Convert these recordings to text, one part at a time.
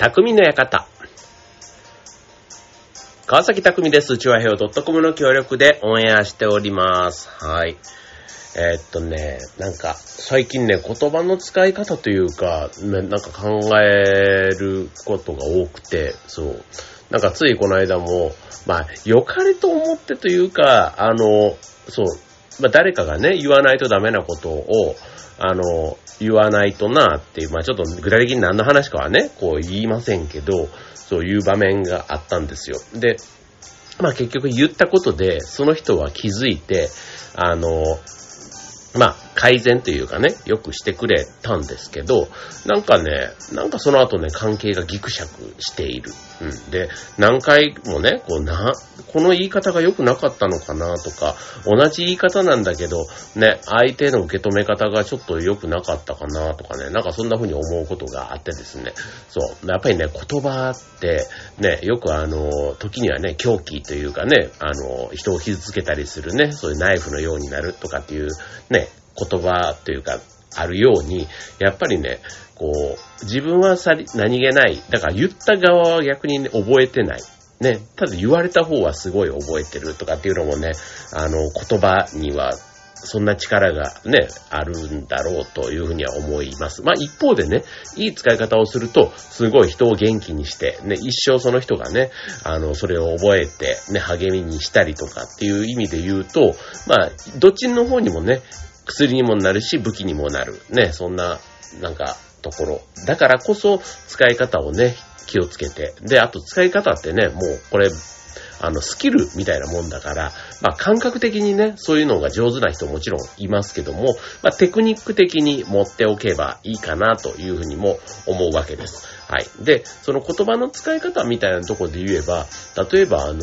匠の館。川崎匠です。チュアヘオ .com の協力でオンエアしております。はい。えーっとね、なんか、最近ね、言葉の使い方というか、ねなんか考えることが多くて、そう。なんかついこの間も、まあ、良かれと思ってというか、あの、そう、まあ誰かがね、言わないとダメなことを、あの、言わないとなっていう、まあちょっと具体的に何の話かはね、こう言いませんけど、そういう場面があったんですよ。で、まあ結局言ったことで、その人は気づいて、あの、まあ、改善というかね、よくしてくれたんですけど、なんかね、なんかその後ね、関係がギクシャクしている。うん。で、何回もね、こうな、この言い方が良くなかったのかなとか、同じ言い方なんだけど、ね、相手の受け止め方がちょっと良くなかったかなとかね、なんかそんな風に思うことがあってですね。そう。やっぱりね、言葉って、ね、よくあの、時にはね、狂気というかね、あの、人を傷つけたりするね、そういうナイフのようになるとかっていうね、言葉というか、あるように、やっぱりね、こう、自分はさり、何気ない。だから言った側は逆にね、覚えてない。ね、ただ言われた方はすごい覚えてるとかっていうのもね、あの、言葉にはそんな力がね、あるんだろうというふうには思います。まあ一方でね、いい使い方をすると、すごい人を元気にして、ね、一生その人がね、あの、それを覚えて、ね、励みにしたりとかっていう意味で言うと、まあ、どっちの方にもね、薬にもなるし、武器にもなる。ね、そんな、なんか、ところ。だからこそ、使い方をね、気をつけて。で、あと使い方ってね、もう、これ、あの、スキルみたいなもんだから、まあ、感覚的にね、そういうのが上手な人もちろんいますけども、まあ、テクニック的に持っておけばいいかなというふうにも思うわけです。はい。で、その言葉の使い方みたいなとこで言えば、例えば、あの、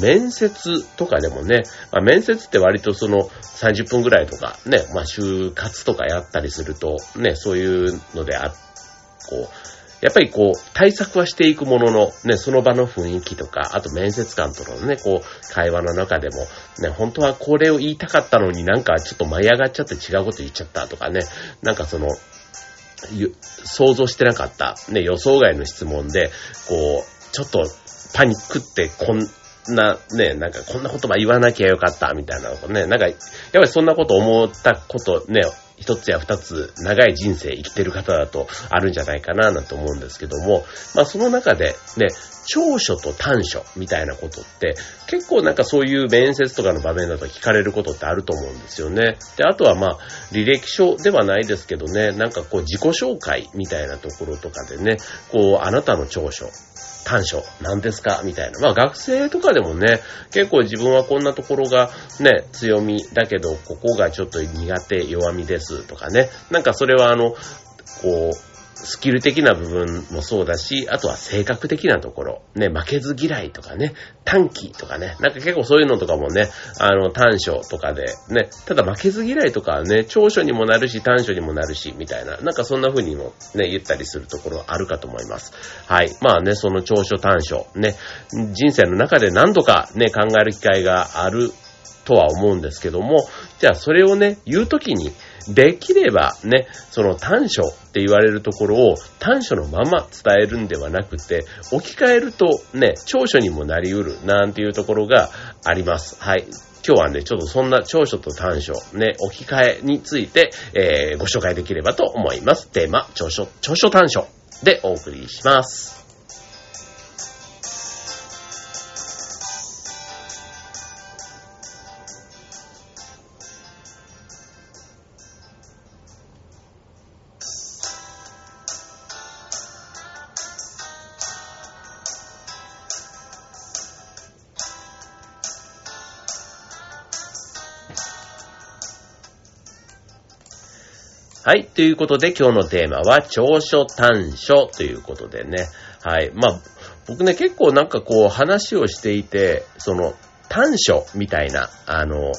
面接とかでもね、まあ、面接って割とその30分ぐらいとかね、まあ、就活とかやったりすると、ね、そういうのであっ、こう、やっぱりこう、対策はしていくものの、ね、その場の雰囲気とか、あと面接官とのね、こう、会話の中でも、ね、本当はこれを言いたかったのになんかちょっと舞い上がっちゃって違うこと言っちゃったとかね、なんかその、想像してなかった、ね、予想外の質問で、こう、ちょっとパニックってこんな、ね、なんかこんな言葉言わなきゃよかった、みたいなのね、なんか、やっぱりそんなこと思ったことね、一つや二つ長い人生生きてる方だとあるんじゃないかななんて思うんですけども、まあその中でね、長所と短所みたいなことって結構なんかそういう面接とかの場面だと聞かれることってあると思うんですよね。で、あとはまあ履歴書ではないですけどね、なんかこう自己紹介みたいなところとかでね、こうあなたの長所、短所何ですか？みたいな。まあ学生とかでもね、結構自分はこんなところがね、強みだけど、ここがちょっと苦手、弱みですとかね。なんかそれはあの、こう、スキル的な部分もそうだし、あとは性格的なところ、ね、負けず嫌いとかね、短期とかね、なんか結構そういうのとかもね、あの、短所とかで、ね、ただ負けず嫌いとかはね、長所にもなるし、短所にもなるし、みたいな、なんかそんな風にもね、言ったりするところあるかと思います。はい。まあね、その長所短所、ね、人生の中で何度かね、考える機会があるとは思うんですけども、じゃあそれをね、言うときに、できればね、その短所って言われるところを短所のまま伝えるんではなくて、置き換えるとね、長所にもなり得るなんていうところがあります。はい。今日はね、ちょっとそんな長所と短所、ね、置き換えについて、えー、ご紹介できればと思います。テーマ、長所、長所短所でお送りします。はい。ということで今日のテーマは長所短所ということでね。はい。まあ、僕ね結構なんかこう話をしていて、その短所みたいな、あの、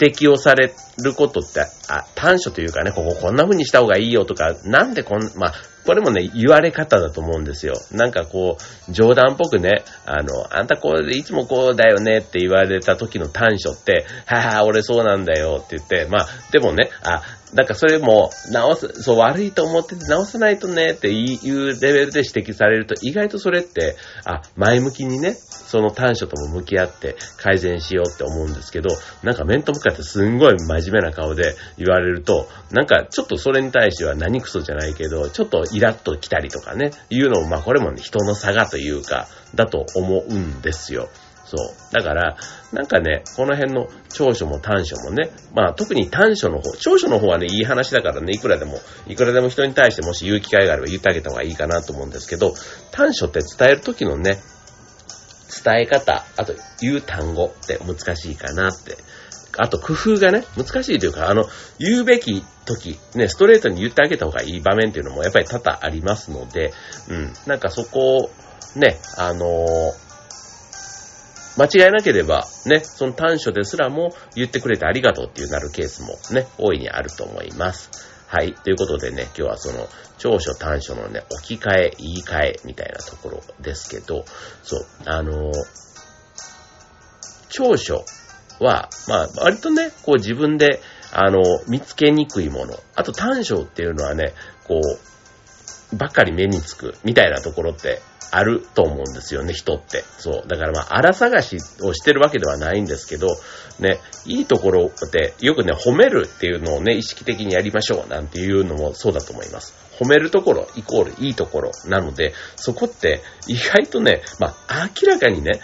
指摘をされることって、あ、短所というかね、こここんな風にした方がいいよとか、なんでこん、まあ、これもね、言われ方だと思うんですよ。なんかこう、冗談っぽくね、あの、あんたこういつもこうだよねって言われた時の短所って、はは俺そうなんだよって言って、まあ、でもね、あ、なんかそれも直す、そう悪いと思ってて直さないとねっていうレベルで指摘されると意外とそれって、あ、前向きにね、その短所とも向き合って改善しようって思うんですけど、なんか面と向かってすんごい真面目な顔で言われると、なんかちょっとそれに対しては何クソじゃないけど、ちょっとイラッと来たりとかね、いうのも、まあこれもね、人の差がというか、だと思うんですよ。そう。だから、なんかね、この辺の長所も短所もね、まあ特に短所の方、長所の方はね、いい話だからね、いくらでも、いくらでも人に対してもし言う機会があれば言ってあげた方がいいかなと思うんですけど、短所って伝える時のね、伝え方、あと言う単語って難しいかなって。あと工夫がね、難しいというか、あの、言うべき時、ね、ストレートに言ってあげた方がいい場面っていうのもやっぱり多々ありますので、うん、なんかそこをね、あのー間違いなければ、ね、その短所ですらも言ってくれてありがとうっていうなるケースもね、大いにあると思います。はい。ということでね、今日はその、長所短所のね、置き換え、言い換えみたいなところですけど、そう、あの長所は、まあ、割とね、こう自分で、あの、見つけにくいもの。あと短所っていうのはね、こう、ばかり目につくみたいなところってあると思うんですよね、人って。そう。だからまあ、荒探しをしてるわけではないんですけど、ね、いいところって、よくね、褒めるっていうのをね、意識的にやりましょうなんていうのもそうだと思います。褒めるところイコールいいところなので、そこって意外とね、まあ、明らかにね、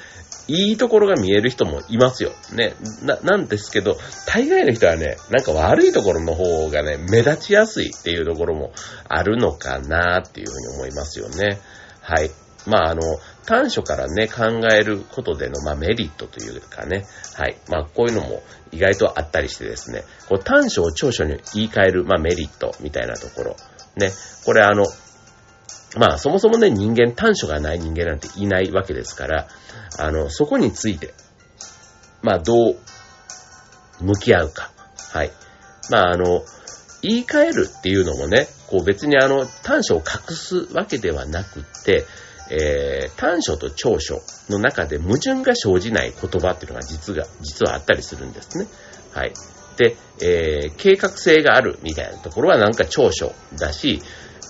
いいところが見える人もいますよ。ね。な、なんですけど、大概の人はね、なんか悪いところの方がね、目立ちやすいっていうところもあるのかなっていうふうに思いますよね。はい。まあ、あの、短所からね、考えることでの、まあ、メリットというかね、はい。まあ、こういうのも意外とあったりしてですね、こう短所を長所に言い換える、まあ、メリットみたいなところ。ね、これあの、まあ、そもそもね、人間、短所がない人間なんていないわけですから、あの、そこについて、まあ、どう向き合うか。はい。まあ、あの、言い換えるっていうのもね、こう別にあの、短所を隠すわけではなくって、えー、短所と長所の中で矛盾が生じない言葉っていうのが実が、実はあったりするんですね。はい。で、えー、計画性があるみたいなところはなんか長所だし、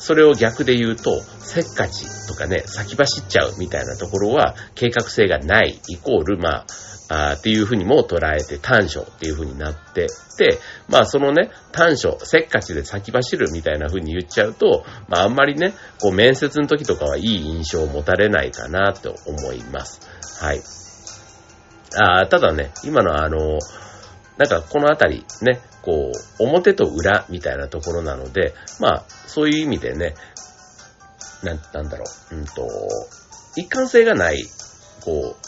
それを逆で言うと、せっかちとかね、先走っちゃうみたいなところは計画性がないイコール、まあ、あっていうふうにも捉えて短所っていうふうになってで、まあそのね、短所、せっかちで先走るみたいなふうに言っちゃうと、まああんまりね、こう面接の時とかはいい印象を持たれないかなと思います。はい。あただね、今のあの、なんかこのあたりね、こう、表と裏みたいなところなので、まあそういう意味でね、なん、なんだろう、うんと、一貫性がない、こう、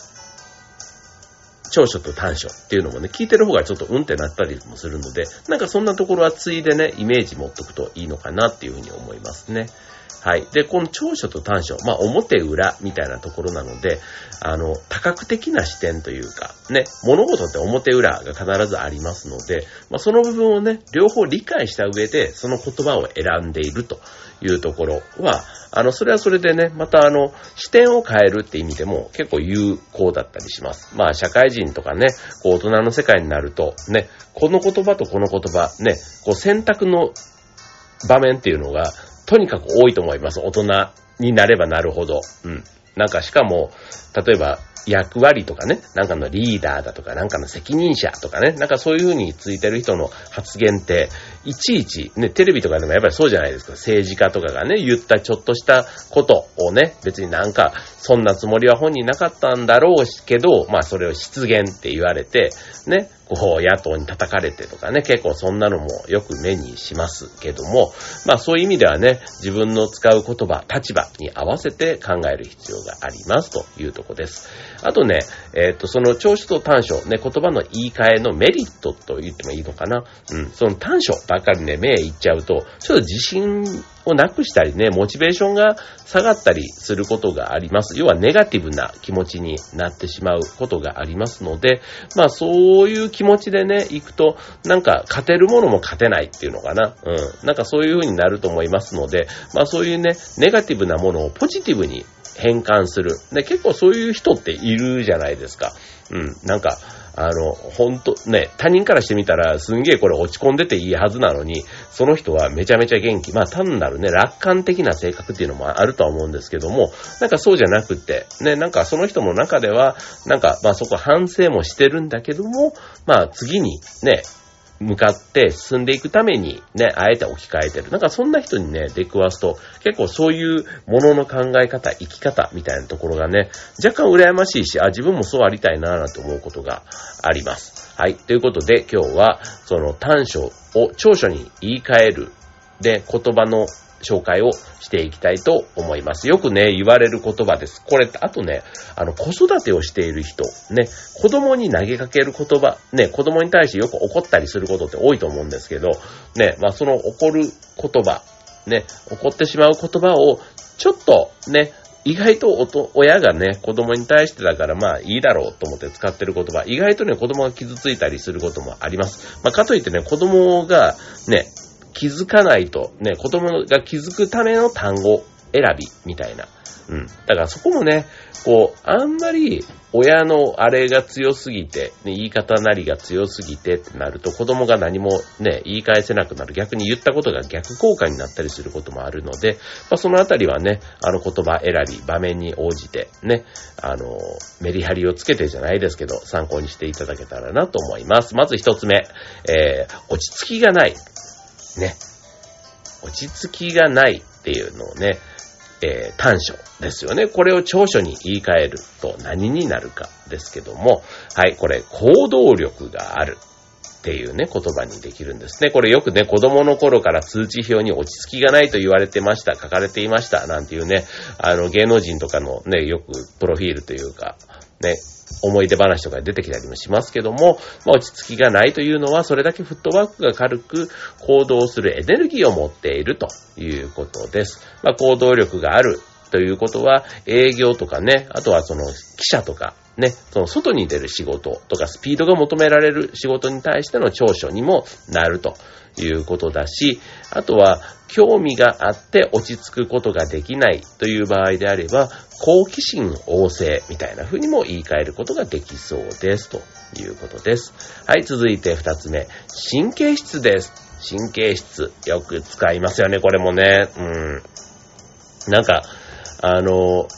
長所と短所っていうのもね、聞いてる方がちょっとうんってなったりもするので、なんかそんなところはついでね、イメージ持っとくといいのかなっていうふうに思いますね。はい。で、この長所と短所、まあ表裏みたいなところなので、あの、多角的な視点というか、ね、物事って表裏が必ずありますので、まあその部分をね、両方理解した上で、その言葉を選んでいるというところは、あの、それはそれでね、またあの、視点を変えるって意味でも結構有効だったりします。まあ、社会人とかね、こう、大人の世界になると、ね、この言葉とこの言葉、ね、こう、選択の場面っていうのが、とにかく多いと思います。大人になればなるほど。うん。なんかしかも、例えば、役割とかね、なんかのリーダーだとか、なんかの責任者とかね、なんかそういう風についてる人の発言って、いちいち、ね、テレビとかでもやっぱりそうじゃないですか。政治家とかがね、言ったちょっとしたことをね、別になんか、そんなつもりは本人なかったんだろうけど、まあそれを失言って言われて、ね、こう、野党に叩かれてとかね、結構そんなのもよく目にしますけども、まあそういう意味ではね、自分の使う言葉、立場に合わせて考える必要がありますというとこです。あとね、えっ、と、その長所と短所、ね、言葉の言い換えのメリットと言ってもいいのかな。うん、その短所ばっかりね、目いっちゃうと、ちょっと自信をなくしたりね、モチベーションが下がったりすることがあります。要はネガティブな気持ちになってしまうことがありますので、まあそういう気持ちでね、行くと、なんか勝てるものも勝てないっていうのかな。うん。なんかそういう風になると思いますので、まあそういうね、ネガティブなものをポジティブに変換する。で、結構そういう人っているじゃないですか。うん。なんか、あの、ほんと、ね、他人からしてみたら、すんげえこれ落ち込んでていいはずなのに、その人はめちゃめちゃ元気。まあ単なるね、楽観的な性格っていうのもあるとは思うんですけども、なんかそうじゃなくて、ね、なんかその人の中では、なんか、まあそこ反省もしてるんだけども、まあ次にね、向かって進んでいくためにね、あえて置き換えてる。なんかそんな人にね、出くわすと、結構そういうものの考え方、生き方みたいなところがね、若干羨ましいし、あ、自分もそうありたいなぁなんて思うことがあります。はい。ということで今日は、その短所を長所に言い換える。で、言葉の紹介をしていきたいと思います。よくね、言われる言葉です。これ、あとね、あの、子育てをしている人、ね、子供に投げかける言葉、ね、子供に対してよく怒ったりすることって多いと思うんですけど、ね、まあ、その怒る言葉、ね、怒ってしまう言葉を、ちょっとね、意外と親がね、子供に対してだからまあいいだろうと思って使ってる言葉、意外とね、子供が傷ついたりすることもあります。まあかといってね、子供がね、気づかないと、ね、子供が気づくための単語選びみたいな。うん。だからそこもね、こう、あんまり親のあれが強すぎて、ね、言い方なりが強すぎてってなると子供が何もね、言い返せなくなる。逆に言ったことが逆効果になったりすることもあるので、まあ、そのあたりはね、あの言葉選び、場面に応じてね、あの、メリハリをつけてじゃないですけど、参考にしていただけたらなと思います。まず一つ目、えー、落ち着きがない。ね、落ち着きがないっていうのをね、えー、短所ですよね。これを長所に言い換えると何になるかですけども、はい、これ、行動力があるっていうね、言葉にできるんですね。これよくね、子供の頃から通知表に落ち着きがないと言われてました、書かれていました、なんていうね、あの、芸能人とかのね、よくプロフィールというか、ね、思い出話とか出てきたりもしますけども、まあ、落ち着きがないというのは、それだけフットワークが軽く行動するエネルギーを持っているということです。まあ、行動力があるということは、営業とかね、あとはその記者とか、ね、その外に出る仕事とかスピードが求められる仕事に対しての長所にもなるということだし、あとは興味があって落ち着くことができないという場合であれば、好奇心旺盛みたいな風にも言い換えることができそうですということです。はい、続いて二つ目。神経質です。神経質。よく使いますよね、これもね。うん。なんか、あの、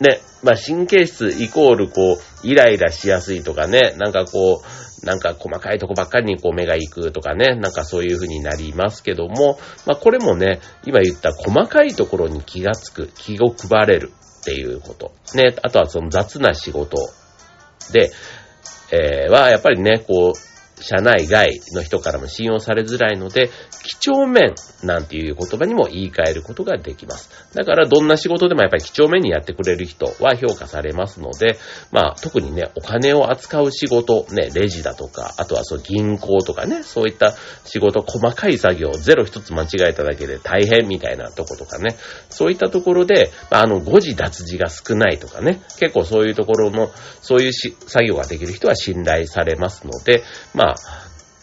ね、まあ、神経質イコールこう、イライラしやすいとかね、なんかこう、なんか細かいとこばっかりにこう目が行くとかね、なんかそういう風になりますけども、まあこれもね、今言った細かいところに気がつく、気を配れるっていうこと。ね、あとはその雑な仕事で、えー、はやっぱりね、こう、社内外の人からも信用されづらいので、几帳面なんていう言葉にも言い換えることができます。だからどんな仕事でもやっぱり几帳面にやってくれる人は評価されますので、まあ特にね、お金を扱う仕事、ね、レジだとか、あとはそう銀行とかね、そういった仕事、細かい作業、ゼロ一つ間違えただけで大変みたいなとことかね、そういったところで、まあ、あの、誤字脱字が少ないとかね、結構そういうところの、そういうし作業ができる人は信頼されますので、まあ、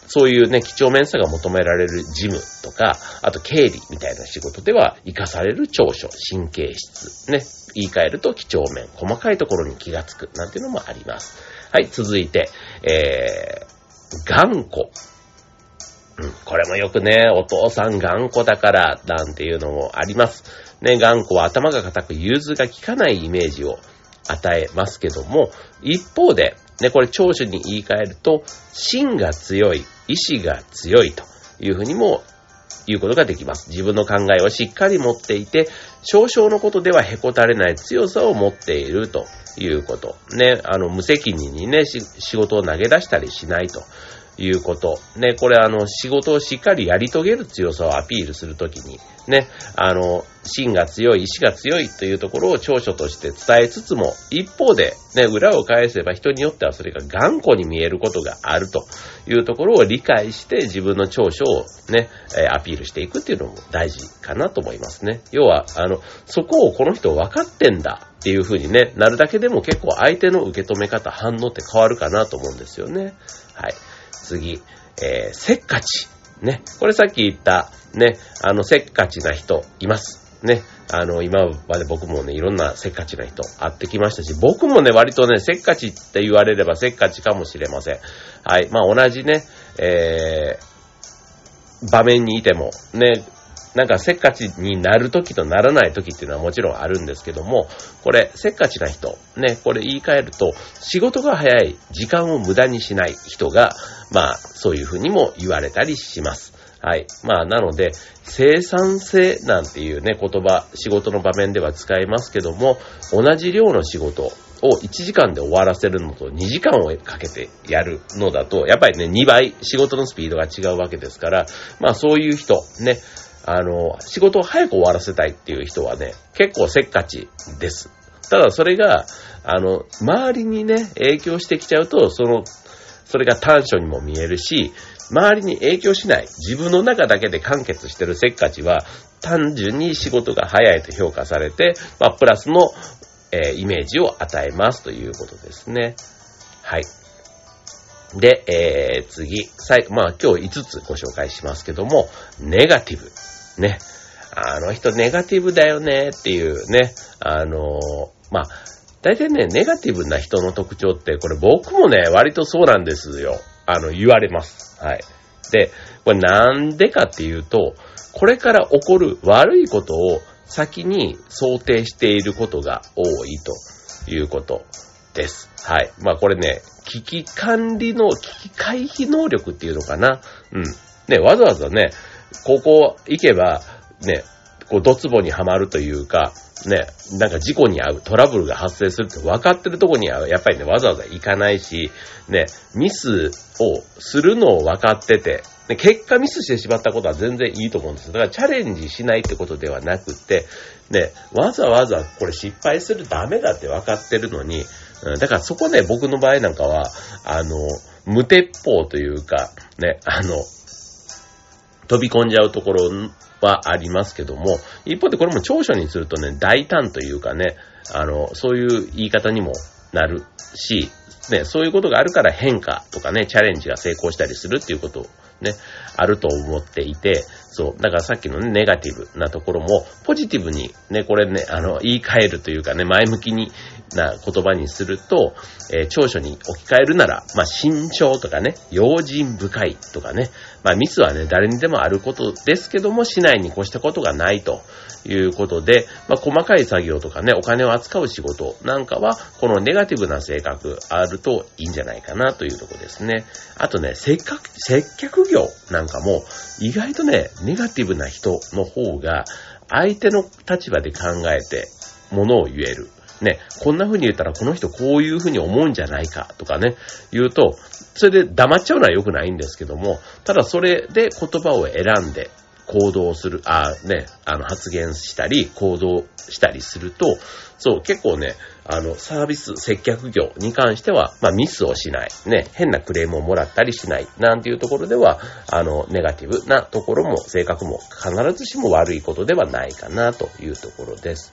そういうね、几帳面さが求められる事務とか、あと経理みたいな仕事では活かされる長所、神経質、ね、言い換えると几帳面、細かいところに気がつく、なんていうのもあります。はい、続いて、えー、頑固。うん、これもよくね、お父さん頑固だから、なんていうのもあります。ね、頑固は頭が固く融通が効かないイメージを与えますけども、一方で、ね、これ長所に言い換えると、芯が強い、意志が強いというふうにも言うことができます。自分の考えをしっかり持っていて、少々のことではへこたれない強さを持っているということ。ね、あの、無責任にね、仕事を投げ出したりしないということ。ね、これあの、仕事をしっかりやり遂げる強さをアピールするときに、ね、あの、芯が強い、意志が強いというところを長所として伝えつつも、一方で、ね、裏を返せば人によってはそれが頑固に見えることがあるというところを理解して自分の長所をね、アピールしていくっていうのも大事かなと思いますね。要は、あの、そこをこの人分かってんだっていう風にね、なるだけでも結構相手の受け止め方、反応って変わるかなと思うんですよね。はい。次、えー、せっかち。ね。これさっき言った、ね、あの、せっかちな人います。ね。あの、今まで僕もね、いろんなせっかちな人会ってきましたし、僕もね、割とね、せっかちって言われればせっかちかもしれません。はい。まあ、同じね、えー、場面にいても、ね、なんかせっかちになるときとならないときっていうのはもちろんあるんですけども、これ、せっかちな人、ね、これ言い換えると、仕事が早い、時間を無駄にしない人が、まあ、そういうふうにも言われたりします。はい。まあ、なので、生産性なんていうね、言葉、仕事の場面では使いますけども、同じ量の仕事を1時間で終わらせるのと2時間をかけてやるのだと、やっぱりね、2倍仕事のスピードが違うわけですから、まあそういう人、ね、あの、仕事を早く終わらせたいっていう人はね、結構せっかちです。ただそれが、あの、周りにね、影響してきちゃうと、その、それが短所にも見えるし、周りに影響しない、自分の中だけで完結してるせっかちは、単純に仕事が早いと評価されて、まあ、プラスの、えー、イメージを与えますということですね。はい。で、えー、次、最後、まあ今日5つご紹介しますけども、ネガティブ。ね。あの人ネガティブだよねっていうね、あのまあ、大体ね、ネガティブな人の特徴って、これ僕もね、割とそうなんですよ。あの、言われます。はい。で、これなんでかっていうと、これから起こる悪いことを先に想定していることが多いということです。はい。まあこれね、危機管理の、危機回避能力っていうのかな。うん。ね、わざわざね、ここ行けば、ね、こう、ドツボにはまるというか、ね、なんか事故に遭う、トラブルが発生するって分かってるとこには、やっぱりね、わざわざ行かないし、ね、ミスをするのを分かってて、で結果ミスしてしまったことは全然いいと思うんですだからチャレンジしないってことではなくって、ね、わざわざこれ失敗するダメだって分かってるのに、うん、だからそこね、僕の場合なんかは、あの、無鉄砲というか、ね、あの、飛び込んじゃうところはありますけども、一方でこれも長所にするとね、大胆というかね、あの、そういう言い方にもなるし、ね、そういうことがあるから変化とかね、チャレンジが成功したりするっていうことね、あると思っていて、そう、だからさっきのね、ネガティブなところも、ポジティブにね、これね、あの、言い換えるというかね、前向きにな言葉にすると、えー、長所に置き換えるなら、まあ、慎重とかね、用心深いとかね、まあ、ミスはね、誰にでもあることですけども、しないに越したことがないということで、まあ、細かい作業とかね、お金を扱う仕事なんかは、このネガティブな性格あるといいんじゃないかなというとこですね。あとね、接客、接客業なんかも、意外とね、ネガティブな人の方が、相手の立場で考えて、ものを言える。ね、こんな風に言ったらこの人こういう風に思うんじゃないかとかね、言うと、それで黙っちゃうのは良くないんですけども、ただそれで言葉を選んで行動する、あね、あの発言したり行動したりすると、そう、結構ね、あの、サービス接客業に関しては、まあ、ミスをしない、ね、変なクレームをもらったりしない、なんていうところでは、あの、ネガティブなところも、性格も必ずしも悪いことではないかなというところです。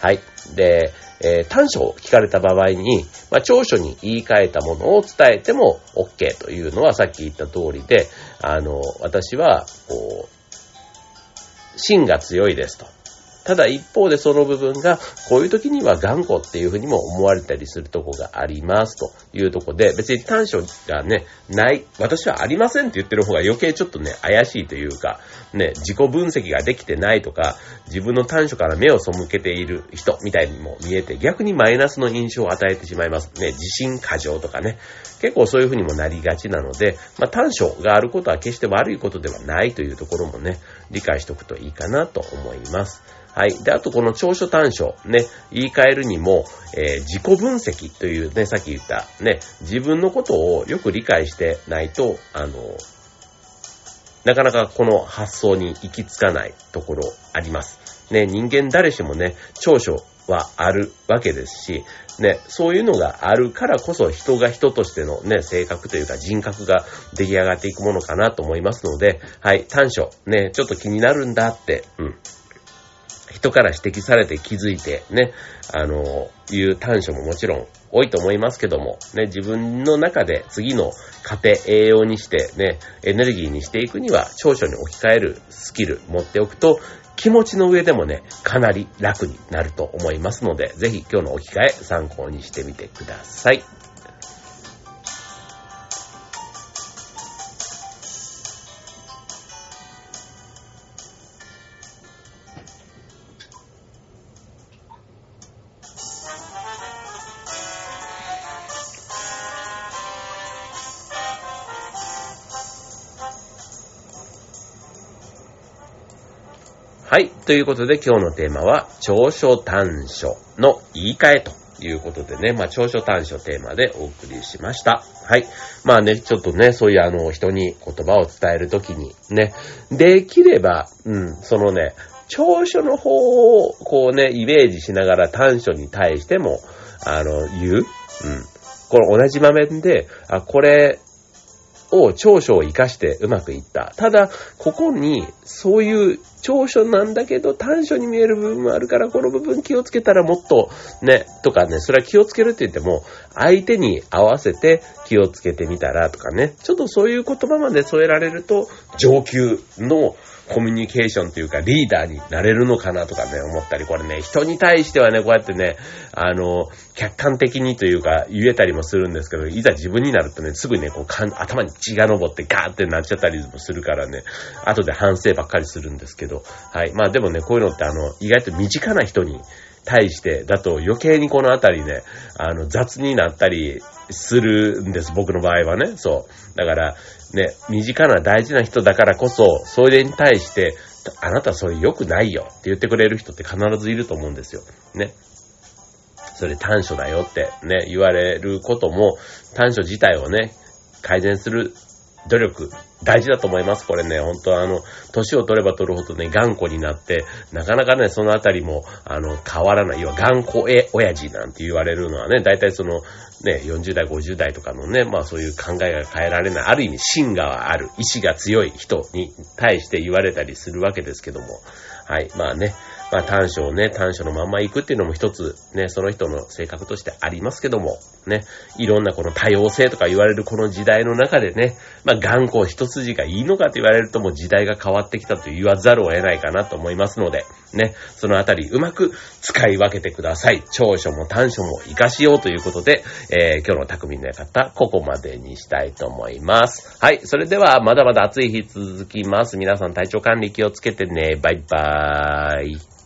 はい。で、えー、短所を聞かれた場合に、まあ、長所に言い換えたものを伝えても OK というのはさっき言った通りで、あの、私は、こう、芯が強いですと。ただ一方でその部分が、こういう時には頑固っていうふうにも思われたりするとこがありますというとこで、別に短所がね、ない、私はありませんって言ってる方が余計ちょっとね、怪しいというか、ね、自己分析ができてないとか、自分の短所から目を背けている人みたいにも見えて、逆にマイナスの印象を与えてしまいます。ね、自信過剰とかね。結構そういうふうにもなりがちなので、まあ短所があることは決して悪いことではないというところもね、理解しておくといいかなと思います。はい。で、あとこの長所短所、ね、言い換えるにも、えー、自己分析というね、さっき言った、ね、自分のことをよく理解してないと、あの、なかなかこの発想に行き着かないところあります。ね、人間誰しもね、長所はあるわけですし、ね、そういうのがあるからこそ人が人としてのね、性格というか人格が出来上がっていくものかなと思いますので、はい、短所、ね、ちょっと気になるんだって、うん。人から指摘されて気づいてね、あの、いう短所ももちろん多いと思いますけども、ね、自分の中で次の家庭、栄養にしてね、エネルギーにしていくには長所に置き換えるスキル持っておくと気持ちの上でもね、かなり楽になると思いますので、ぜひ今日の置き換え参考にしてみてください。ということで今日のテーマは、長所短所の言い換えということでね、まあ、長所短所テーマでお送りしました。はい。まあね、ちょっとね、そういうあの、人に言葉を伝えるときにね、できれば、うん、そのね、長所の方をこうね、イメージしながら短所に対しても、あの、言う。うん。この同じ場面で、あ、これ、を長所を活かしてうまくいった。ただ、ここに、そういう長所なんだけど短所に見える部分もあるから、この部分気をつけたらもっと、ね、とかね、それは気をつけるって言っても、相手に合わせて気をつけてみたらとかね、ちょっとそういう言葉まで添えられると、上級のコミュニケーションというかリーダーになれるのかなとかね、思ったり、これね、人に対してはね、こうやってね、あの、客観的にというか言えたりもするんですけど、いざ自分になるとね、すぐね、こう、頭に血が昇ってガーってなっちゃったりもするからね、後で反省ばっかりするんですけど、はい。まあでもね、こういうのってあの、意外と身近な人に対してだと余計にこのあたりね、あの、雑になったりするんです、僕の場合はね。そう。だから、ね、身近な大事な人だからこそ、それに対して、あなたそれ良くないよって言ってくれる人って必ずいると思うんですよ。ね。それ短所だよってね、言われることも、短所自体をね、改善する努力、大事だと思います。これね、本当あの、年を取れば取るほどね、頑固になって、なかなかね、そのあたりも、あの、変わらない。要は、頑固え、親父なんて言われるのはね、大体その、ね、40代、50代とかのね、まあそういう考えが変えられない、ある意味芯がある、意志が強い人に対して言われたりするわけですけども、はい、まあね、まあ短所をね、短所のまんま行くっていうのも一つ、ね、その人の性格としてありますけども、ね、いろんなこの多様性とか言われるこの時代の中でね、まあ頑固一筋がいいのかと言われるともう時代が変わってきたと言わざるを得ないかなと思いますので、ね、そのあたりうまく使い分けてください。長所も短所も活かしようということで、えー、今日の匠の館、ここまでにしたいと思います。はい、それではまだまだ暑い日続きます。皆さん体調管理気をつけてね。バイバーイ。